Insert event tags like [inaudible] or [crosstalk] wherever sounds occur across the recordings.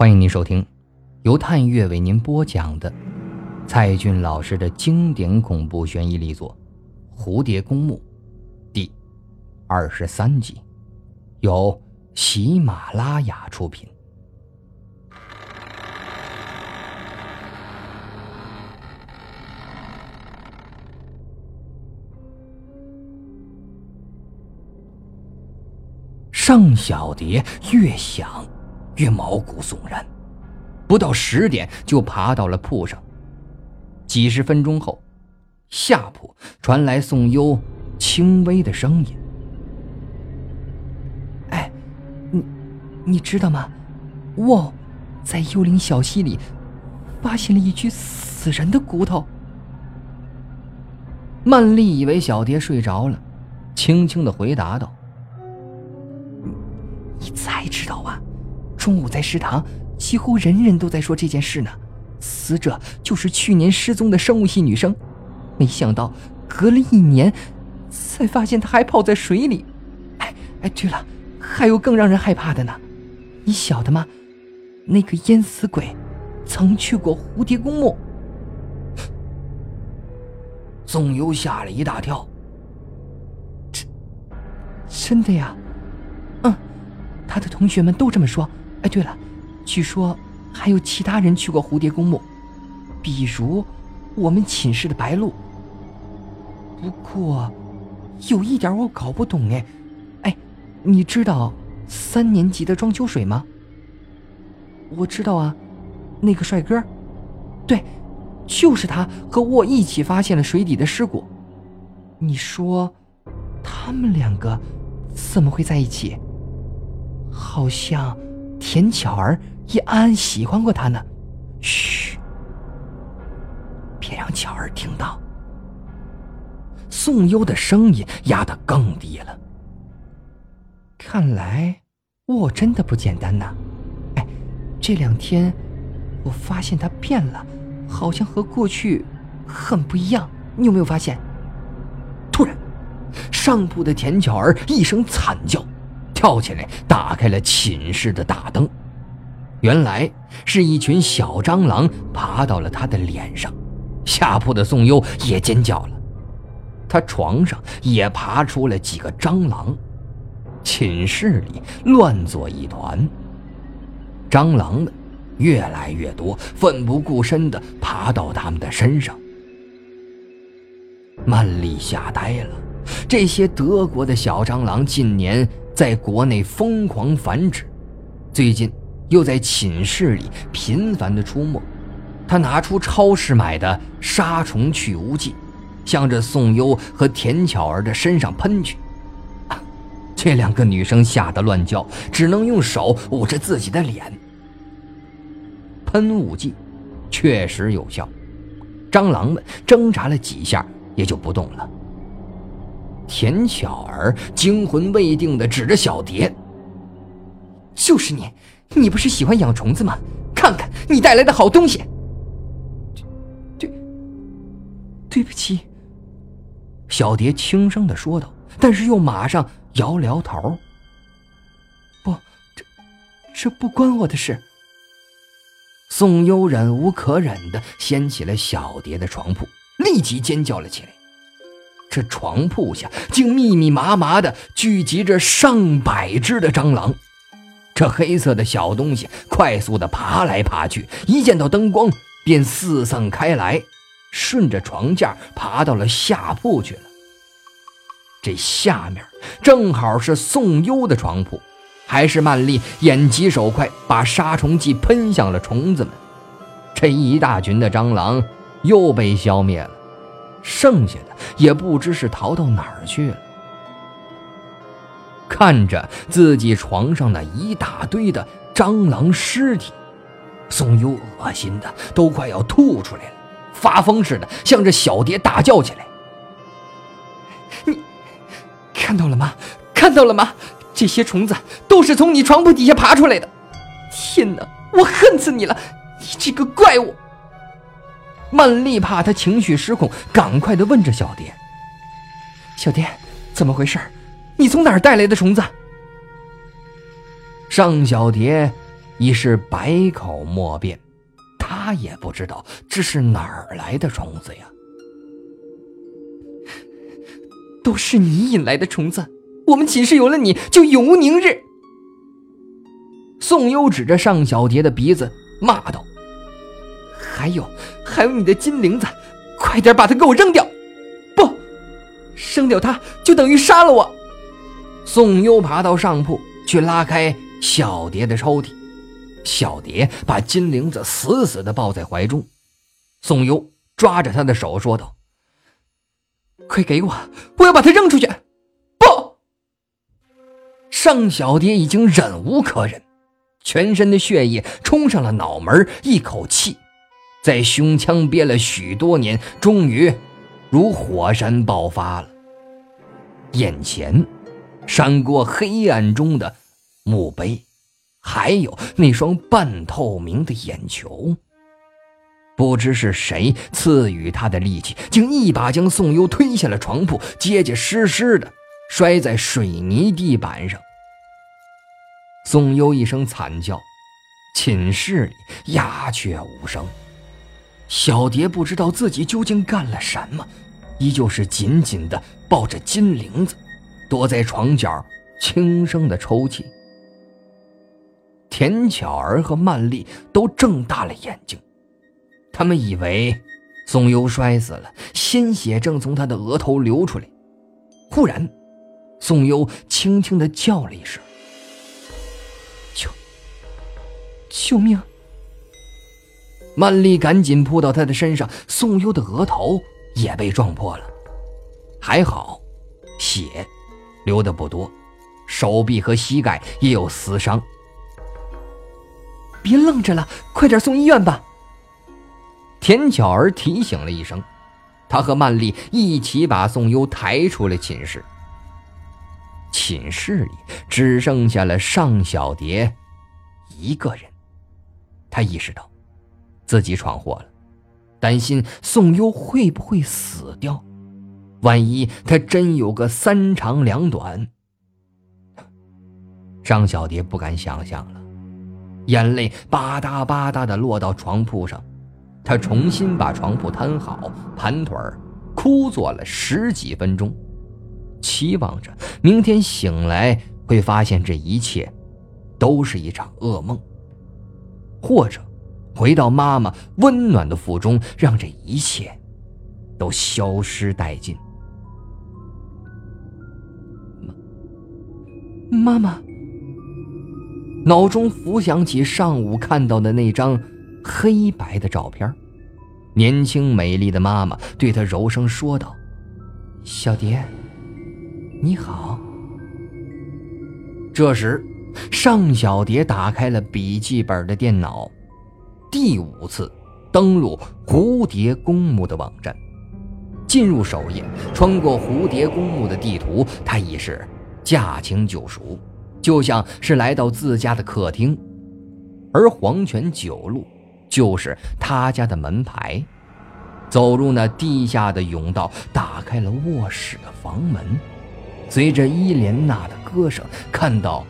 欢迎您收听由探月为您播讲的蔡骏老师的经典恐怖悬疑力作《蝴蝶公墓》第二十三集，由喜马拉雅出品。尚小蝶越想。越毛骨悚然，不到十点就爬到了铺上。几十分钟后，下铺传来宋优轻微的声音：“哎，你你知道吗？我在幽灵小溪里发现了一具死人的骨头。”曼丽以为小蝶睡着了，轻轻的回答道：“中午在食堂，几乎人人都在说这件事呢。死者就是去年失踪的生物系女生，没想到隔了一年，才发现她还泡在水里。哎哎，对了，还有更让人害怕的呢。你晓得吗？那个淹死鬼，曾去过蝴蝶公墓。宋优吓了一大跳。真真的呀？嗯，他的同学们都这么说。哎，对了，据说还有其他人去过蝴蝶公墓，比如我们寝室的白露。不过，有一点我搞不懂哎，哎，你知道三年级的庄秋水吗？我知道啊，那个帅哥，对，就是他和我一起发现了水底的尸骨。你说，他们两个怎么会在一起？好像。田巧儿也暗暗喜欢过他呢，嘘，别让巧儿听到。宋优的声音压得更低了。看来我真的不简单呐！哎，这两天我发现他变了，好像和过去很不一样。你有没有发现？突然，上铺的田巧儿一声惨叫。跳起来，打开了寝室的大灯，原来是一群小蟑螂爬到了他的脸上。下铺的宋优也尖叫了，他床上也爬出了几个蟑螂，寝室里乱作一团。蟑螂们越来越多，奋不顾身地爬到他们的身上。曼丽吓呆了，这些德国的小蟑螂近年。在国内疯狂繁殖，最近又在寝室里频繁的出没。他拿出超市买的杀虫去污剂，向着宋优和田巧儿的身上喷去。[laughs] 这两个女生吓得乱叫，只能用手捂着自己的脸。喷雾剂确实有效，蟑螂们挣扎了几下也就不动了。田巧儿惊魂未定的指着小蝶：“就是你，你不是喜欢养虫子吗？看看你带来的好东西。”“对，对不起。”小蝶轻声的说道，但是又马上摇了摇头：“不，这这不关我的事。”宋优忍无可忍的掀起了小蝶的床铺，立即尖叫了起来。这床铺下竟密密麻麻的聚集着上百只的蟑螂，这黑色的小东西快速的爬来爬去，一见到灯光便四散开来，顺着床架爬到了下铺去了。这下面正好是宋优的床铺，还是曼丽眼疾手快，把杀虫剂喷向了虫子们，这一大群的蟑螂又被消灭了。剩下的也不知是逃到哪儿去了。看着自己床上那一大堆的蟑螂尸体，宋优恶心的都快要吐出来了，发疯似的向着小蝶大叫起来：“你看到了吗？看到了吗？这些虫子都是从你床铺底下爬出来的！天哪，我恨死你了！你这个怪物！”曼丽怕他情绪失控，赶快的问着小蝶：“小蝶，怎么回事？你从哪儿带来的虫子？”尚小蝶已是百口莫辩，他也不知道这是哪儿来的虫子呀。都是你引来的虫子，我们寝室有了你就永无宁日。宋优指着尚小蝶的鼻子骂道：“还有，还有你的金铃子，快点把它给我扔掉！不，扔掉它就等于杀了我。”宋优爬到上铺去拉开小蝶的抽屉，小蝶把金铃子死死地抱在怀中。宋优抓着她的手说道。快给我！我要把它扔出去！不，尚小蝶已经忍无可忍，全身的血液冲上了脑门，一口气在胸腔憋了许多年，终于如火山爆发了。眼前闪过黑暗中的墓碑，还有那双半透明的眼球。不知是谁赐予他的力气，竟一把将宋优推下了床铺，结结实实的摔在水泥地板上。宋优一声惨叫，寝室里鸦雀无声。小蝶不知道自己究竟干了什么，依旧是紧紧的抱着金铃子，躲在床角轻声的抽泣。田巧儿和曼丽都睁大了眼睛。他们以为宋优摔死了，鲜血正从他的额头流出来。忽然，宋优轻轻的叫了一声：“救！救命！”曼丽赶紧扑到他的身上，宋优的额头也被撞破了，还好，血流的不多，手臂和膝盖也有撕伤。别愣着了，快点送医院吧！田巧儿提醒了一声，她和曼丽一起把宋优抬出了寝室。寝室里只剩下了尚小蝶一个人。她意识到自己闯祸了，担心宋优会不会死掉。万一他真有个三长两短，张小蝶不敢想象了，眼泪吧嗒吧嗒的落到床铺上。她重新把床铺摊好，盘腿儿，枯坐了十几分钟，期望着明天醒来会发现这一切都是一场噩梦，或者回到妈妈温暖的腹中，让这一切都消失殆尽。妈，妈妈，脑中浮想起上午看到的那张。黑白的照片，年轻美丽的妈妈对他柔声说道：“小蝶，你好。”这时，尚小蝶打开了笔记本的电脑，第五次登录蝴蝶公墓的网站，进入首页，穿过蝴蝶公墓的地图，他已是驾轻就熟，就像是来到自家的客厅，而黄泉九路。就是他家的门牌，走入那地下的甬道，打开了卧室的房门。随着伊莲娜的歌声，看到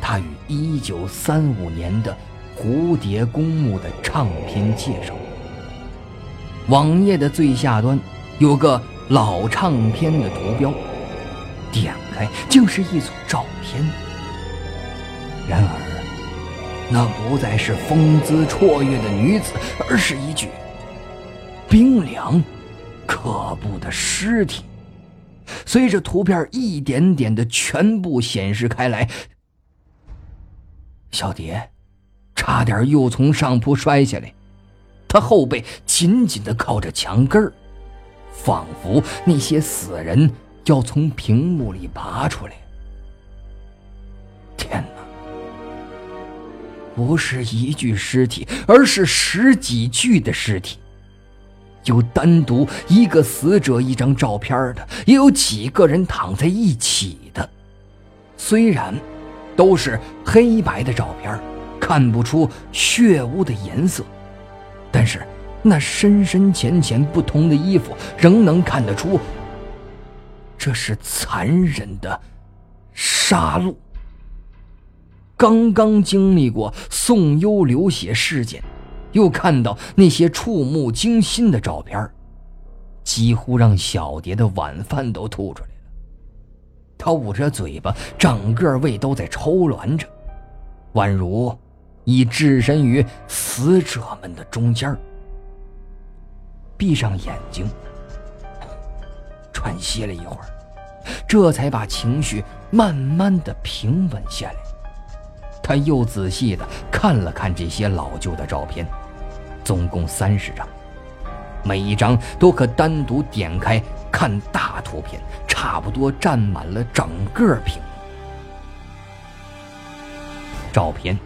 他与一九三五年的蝴蝶公墓的唱片介绍。网页的最下端有个老唱片的图标，点开竟是一组照片。然而。那不再是风姿绰约的女子，而是一具冰凉、可怖的尸体。随着图片一点点的全部显示开来，小蝶差点又从上铺摔下来，他后背紧紧的靠着墙根儿，仿佛那些死人要从屏幕里爬出来。天哪！不是一具尸体，而是十几具的尸体。有单独一个死者一张照片的，也有几个人躺在一起的。虽然都是黑白的照片，看不出血污的颜色，但是那深深浅浅不同的衣服，仍能看得出这是残忍的杀戮。刚刚经历过宋优流血事件，又看到那些触目惊心的照片，几乎让小蝶的晚饭都吐出来了。她捂着嘴巴，整个胃都在抽挛着，宛如已置身于死者们的中间儿。闭上眼睛，喘息了一会儿。这才把情绪慢慢的平稳下来。他又仔细的看了看这些老旧的照片，总共三十张，每一张都可单独点开看大图片，差不多占满了整个屏幕。照片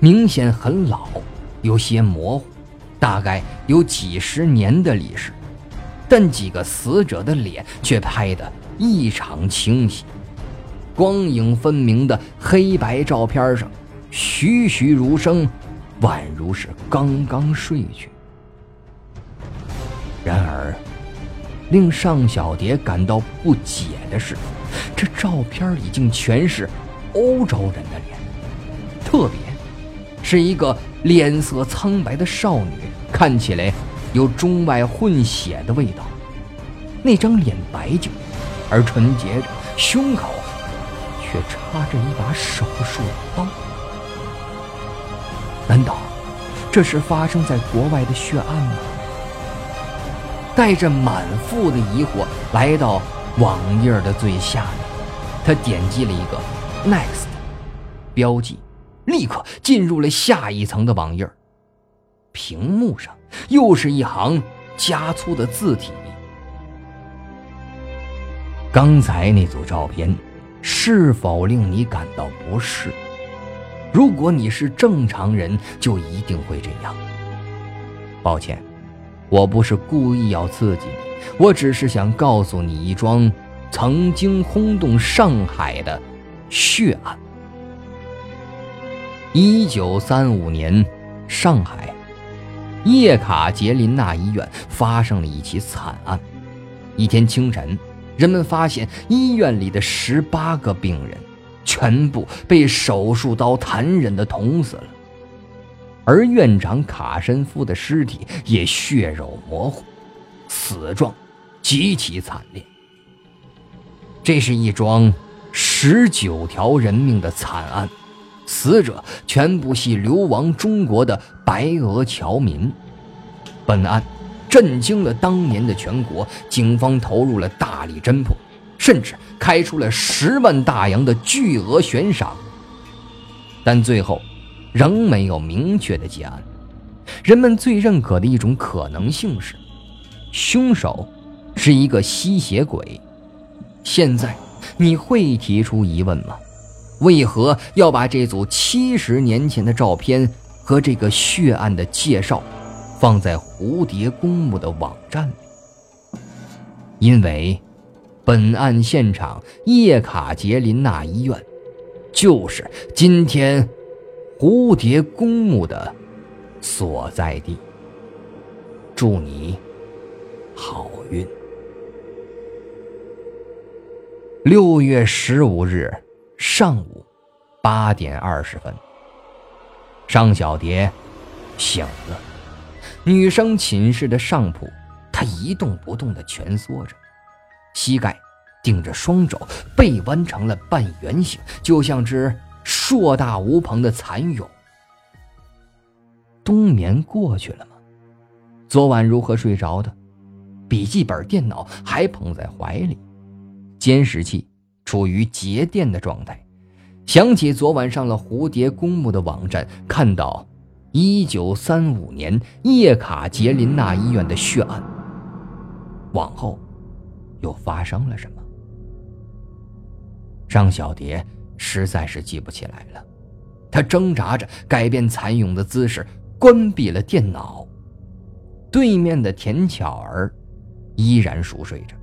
明显很老，有些模糊，大概有几十年的历史，但几个死者的脸却拍的。异常清晰，光影分明的黑白照片上，栩栩如生，宛如是刚刚睡去。然而，令尚小蝶感到不解的是，这照片已经全是欧洲人的脸，特别是一个脸色苍白的少女，看起来有中外混血的味道。那张脸白净。而纯洁着，胸口却插着一把手术刀。难道这是发生在国外的血案吗？带着满腹的疑惑来到网页的最下面，他点击了一个 “next” 标记，立刻进入了下一层的网页。屏幕上又是一行加粗的字体。刚才那组照片是否令你感到不适？如果你是正常人，就一定会这样。抱歉，我不是故意要刺激你，我只是想告诉你一桩曾经轰动上海的血案。一九三五年，上海叶卡捷琳娜医院发生了一起惨案。一天清晨。人们发现医院里的十八个病人全部被手术刀残忍地捅死了，而院长卡申夫的尸体也血肉模糊，死状极其惨烈。这是一桩十九条人命的惨案，死者全部系流亡中国的白俄侨民。本案。震惊了当年的全国，警方投入了大力侦破，甚至开出了十万大洋的巨额悬赏。但最后，仍没有明确的结案。人们最认可的一种可能性是，凶手是一个吸血鬼。现在，你会提出疑问吗？为何要把这组七十年前的照片和这个血案的介绍？放在蝴蝶公墓的网站里，因为本案现场叶卡捷琳娜医院就是今天蝴蝶公墓的所在地。祝你好运。六月十五日上午八点二十分，尚小蝶醒了。女生寝室的上铺，她一动不动地蜷缩着，膝盖顶着双肘，背弯成了半圆形，就像只硕大无朋的蚕蛹。冬眠过去了吗？昨晚如何睡着的？笔记本电脑还捧在怀里，监视器处于节电的状态。想起昨晚上了蝴蝶公墓的网站，看到。一九三五年叶卡捷琳娜医院的血案，往后又发生了什么？张小蝶实在是记不起来了。她挣扎着改变蚕蛹的姿势，关闭了电脑。对面的田巧儿依然熟睡着。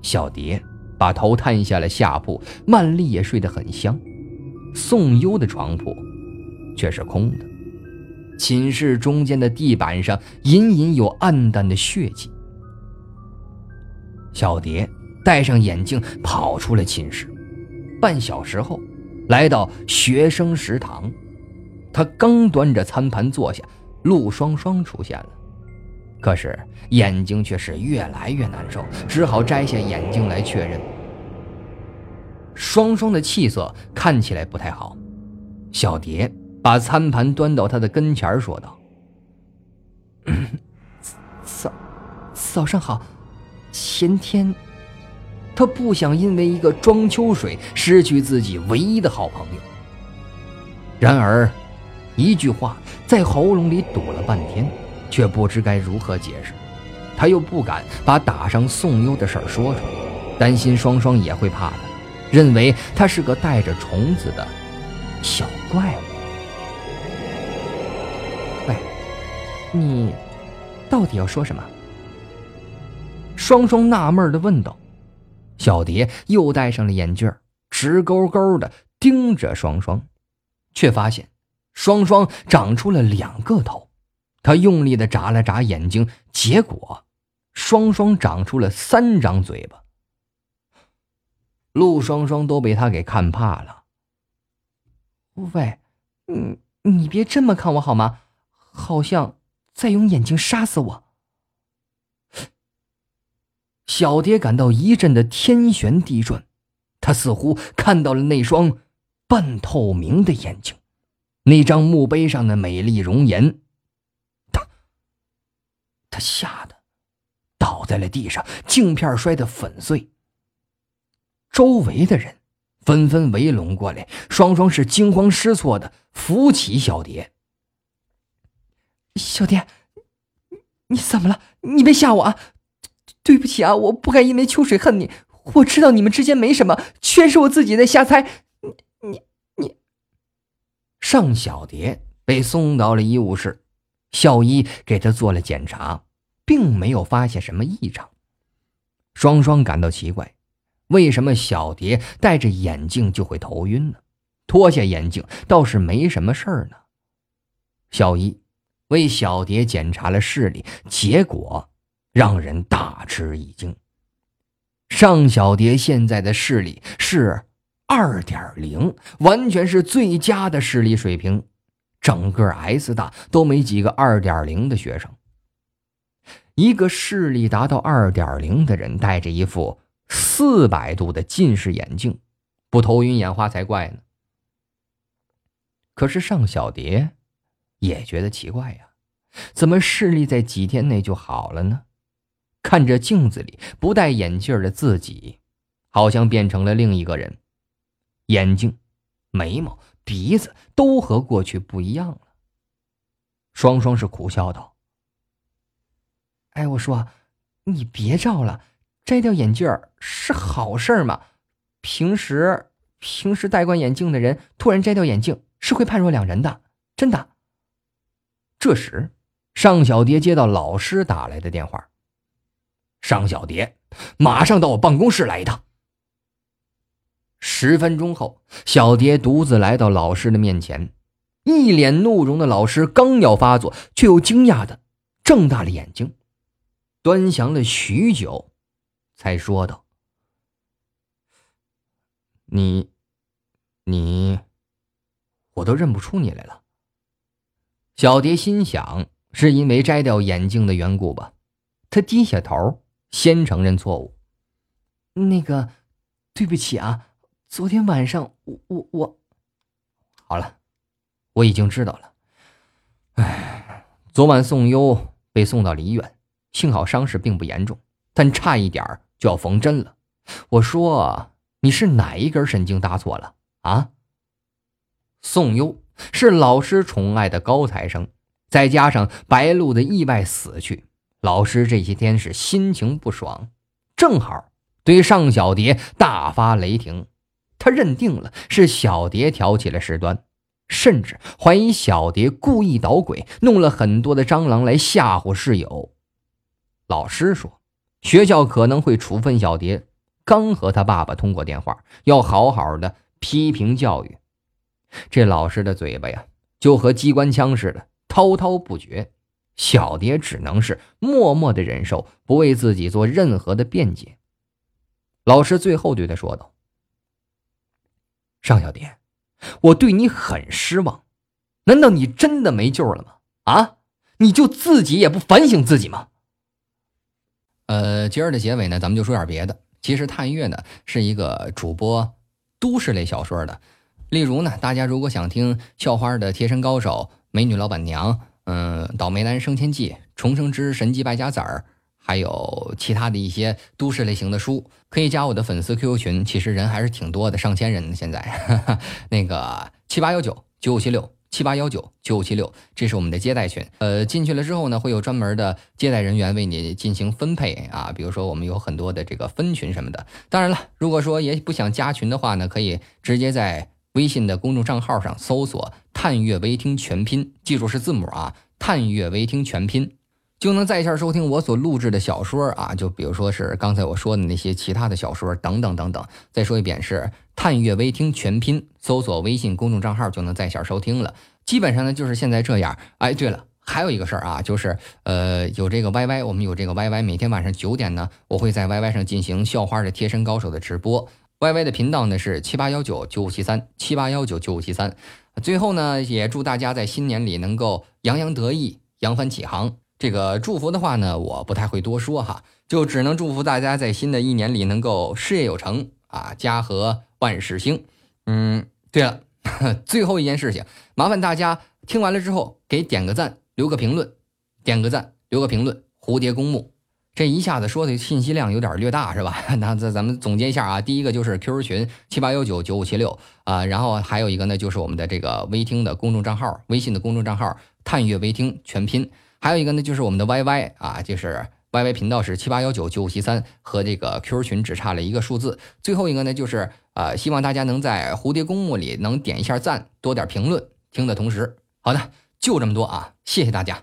小蝶把头探下了下铺，曼丽也睡得很香。宋优的床铺却是空的。寝室中间的地板上隐隐有暗淡的血迹。小蝶戴上眼镜跑出了寝室，半小时后，来到学生食堂。她刚端着餐盘坐下，陆双双出现了。可是眼睛却是越来越难受，只好摘下眼镜来确认。双双的气色看起来不太好。小蝶把餐盘端到他的跟前，说道：“ [coughs] 早，早上好。前天，他不想因为一个庄秋水失去自己唯一的好朋友。然而。”一句话在喉咙里堵了半天，却不知该如何解释。他又不敢把打伤宋优的事儿说出来，担心双双也会怕他，认为他是个带着虫子的小怪物。喂，你到底要说什么？双双纳闷的问道。小蝶又戴上了眼镜，直勾勾的盯着双双，却发现。双双长出了两个头，他用力的眨了眨眼睛，结果双双长出了三张嘴巴。陆双双都被他给看怕了。喂，你你别这么看我好吗？好像在用眼睛杀死我。小蝶感到一阵的天旋地转，她似乎看到了那双半透明的眼睛。那张墓碑上的美丽容颜，他吓得倒在了地上，镜片摔得粉碎。周围的人纷纷围拢过来，双双是惊慌失措的扶起小蝶。小蝶，你怎么了？你别吓我啊！对不起啊，我不该因为秋水恨你。我知道你们之间没什么，全是我自己在瞎猜。你你。尚小蝶被送到了医务室，校医给她做了检查，并没有发现什么异常。双双感到奇怪，为什么小蝶戴着眼镜就会头晕呢？脱下眼镜倒是没什么事儿呢。校医为小蝶检查了视力，结果让人大吃一惊。尚小蝶现在的视力是。二点零完全是最佳的视力水平，整个 S 大都没几个二点零的学生。一个视力达到二点零的人戴着一副四百度的近视眼镜，不头晕眼花才怪呢。可是尚小蝶也觉得奇怪呀，怎么视力在几天内就好了呢？看着镜子里不戴眼镜的自己，好像变成了另一个人。眼睛、眉毛、鼻子都和过去不一样了。双双是苦笑道：“哎，我说，你别照了，摘掉眼镜是好事吗？平时平时戴惯眼镜的人突然摘掉眼镜是会判若两人的，真的。”这时，尚小蝶接到老师打来的电话：“尚小蝶，马上到我办公室来一趟。”十分钟后，小蝶独自来到老师的面前，一脸怒容的老师刚要发作，却又惊讶的睁大了眼睛，端详了许久，才说道：“你，你，我都认不出你来了。”小蝶心想，是因为摘掉眼镜的缘故吧？她低下头，先承认错误：“那个，对不起啊。”昨天晚上，我我我，好了，我已经知道了。哎，昨晚宋优被送到了医院，幸好伤势并不严重，但差一点就要缝针了。我说你是哪一根神经搭错了啊？宋优是老师宠爱的高材生，再加上白露的意外死去，老师这些天是心情不爽，正好对尚小蝶大发雷霆。他认定了是小蝶挑起了事端，甚至怀疑小蝶故意捣鬼，弄了很多的蟑螂来吓唬室友。老师说，学校可能会处分小蝶。刚和他爸爸通过电话，要好好的批评教育。这老师的嘴巴呀，就和机关枪似的，滔滔不绝。小蝶只能是默默的忍受，不为自己做任何的辩解。老师最后对他说道。尚小蝶，我对你很失望。难道你真的没救了吗？啊，你就自己也不反省自己吗？呃，今儿的结尾呢，咱们就说点别的。其实探月呢是一个主播都市类小说的，例如呢，大家如果想听校花的贴身高手、美女老板娘、嗯，倒霉男升迁记、重生之神级败家子儿，还有其他的一些都市类型的书，可以加我的粉丝 QQ 群，其实人还是挺多的，上千人呢。现在 [laughs] 那个七八幺九九五七六。七八幺九九五七六，这是我们的接待群。呃，进去了之后呢，会有专门的接待人员为你进行分配啊。比如说，我们有很多的这个分群什么的。当然了，如果说也不想加群的话呢，可以直接在微信的公众账号上搜索“探月微听全拼”，记住是字母啊，“探月微听全拼”。就能在线收听我所录制的小说啊，就比如说是刚才我说的那些其他的小说等等等等。再说一遍是“探月微听全拼”，搜索微信公众账号就能在线收听了。基本上呢就是现在这样。哎，对了，还有一个事儿啊，就是呃有这个 YY，我们有这个 YY，每天晚上九点呢，我会在 YY 上进行校花的贴身高手的直播。YY 的频道呢是七八幺九九五七三七八幺九九五七三。最后呢，也祝大家在新年里能够洋洋得意，扬帆起航。这个祝福的话呢，我不太会多说哈，就只能祝福大家在新的一年里能够事业有成啊，家和万事兴。嗯，对了，[laughs] 最后一件事情，麻烦大家听完了之后给点个赞，留个评论，点个赞，留个评论。蝴蝶公墓，这一下子说的信息量有点略大是吧？[laughs] 那咱咱们总结一下啊，第一个就是 QQ 群七八幺九九五七六啊，然后还有一个呢就是我们的这个微听的公众账号，微信的公众账号探月微听全拼。还有一个呢，就是我们的 YY 啊，就是 YY 频道是七八幺九九五七三，和这个 QQ 群只差了一个数字。最后一个呢，就是呃，希望大家能在蝴蝶公墓里能点一下赞，多点评论，听的同时。好的，就这么多啊，谢谢大家。